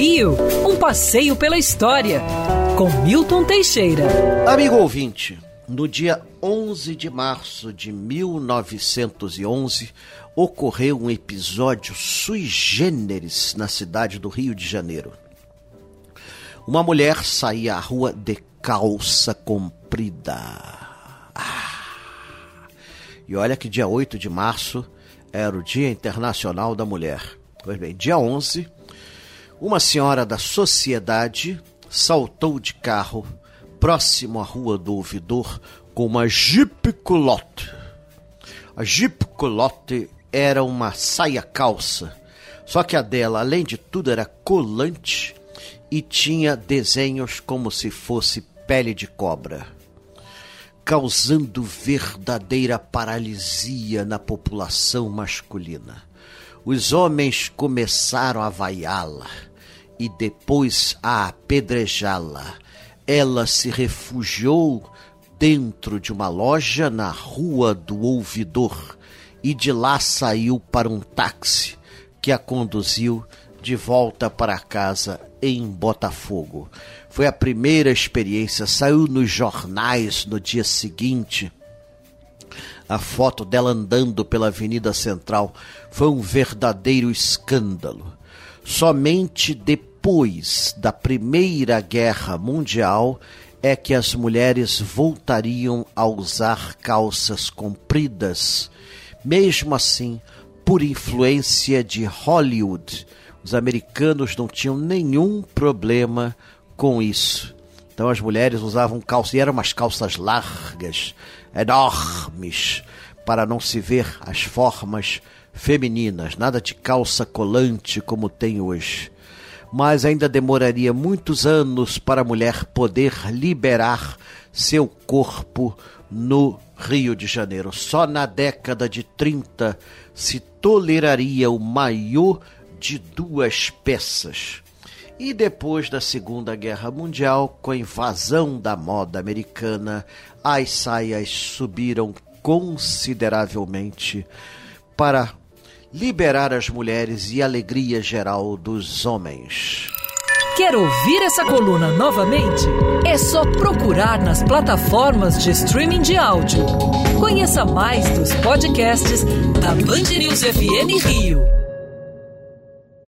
Rio, um passeio pela história, com Milton Teixeira. Amigo ouvinte, no dia 11 de março de 1911, ocorreu um episódio sui generis na cidade do Rio de Janeiro. Uma mulher saía à rua de calça comprida. Ah. E olha que dia 8 de março era o Dia Internacional da Mulher. Pois bem, dia 11, uma senhora da sociedade saltou de carro próximo à Rua do Ouvidor com uma Jeep Culotte. A Jeep Culotte era uma saia calça, só que a dela, além de tudo, era colante e tinha desenhos como se fosse pele de cobra, causando verdadeira paralisia na população masculina. Os homens começaram a vaiá-la e depois a apedrejá-la. Ela se refugiou dentro de uma loja na Rua do Ouvidor e de lá saiu para um táxi que a conduziu de volta para casa em Botafogo. Foi a primeira experiência, saiu nos jornais no dia seguinte a foto dela andando pela Avenida Central foi um verdadeiro escândalo. Somente depois da Primeira Guerra Mundial é que as mulheres voltariam a usar calças compridas. Mesmo assim, por influência de Hollywood, os americanos não tinham nenhum problema com isso. Então as mulheres usavam calças, e eram umas calças largas, enormes, para não se ver as formas femininas, nada de calça colante como tem hoje. Mas ainda demoraria muitos anos para a mulher poder liberar seu corpo no Rio de Janeiro. Só na década de 30 se toleraria o maiô de duas peças. E depois da Segunda Guerra Mundial, com a invasão da moda americana, as saias subiram consideravelmente para liberar as mulheres e alegria geral dos homens. Quer ouvir essa coluna novamente? É só procurar nas plataformas de streaming de áudio. Conheça mais dos podcasts da Band News FM Rio.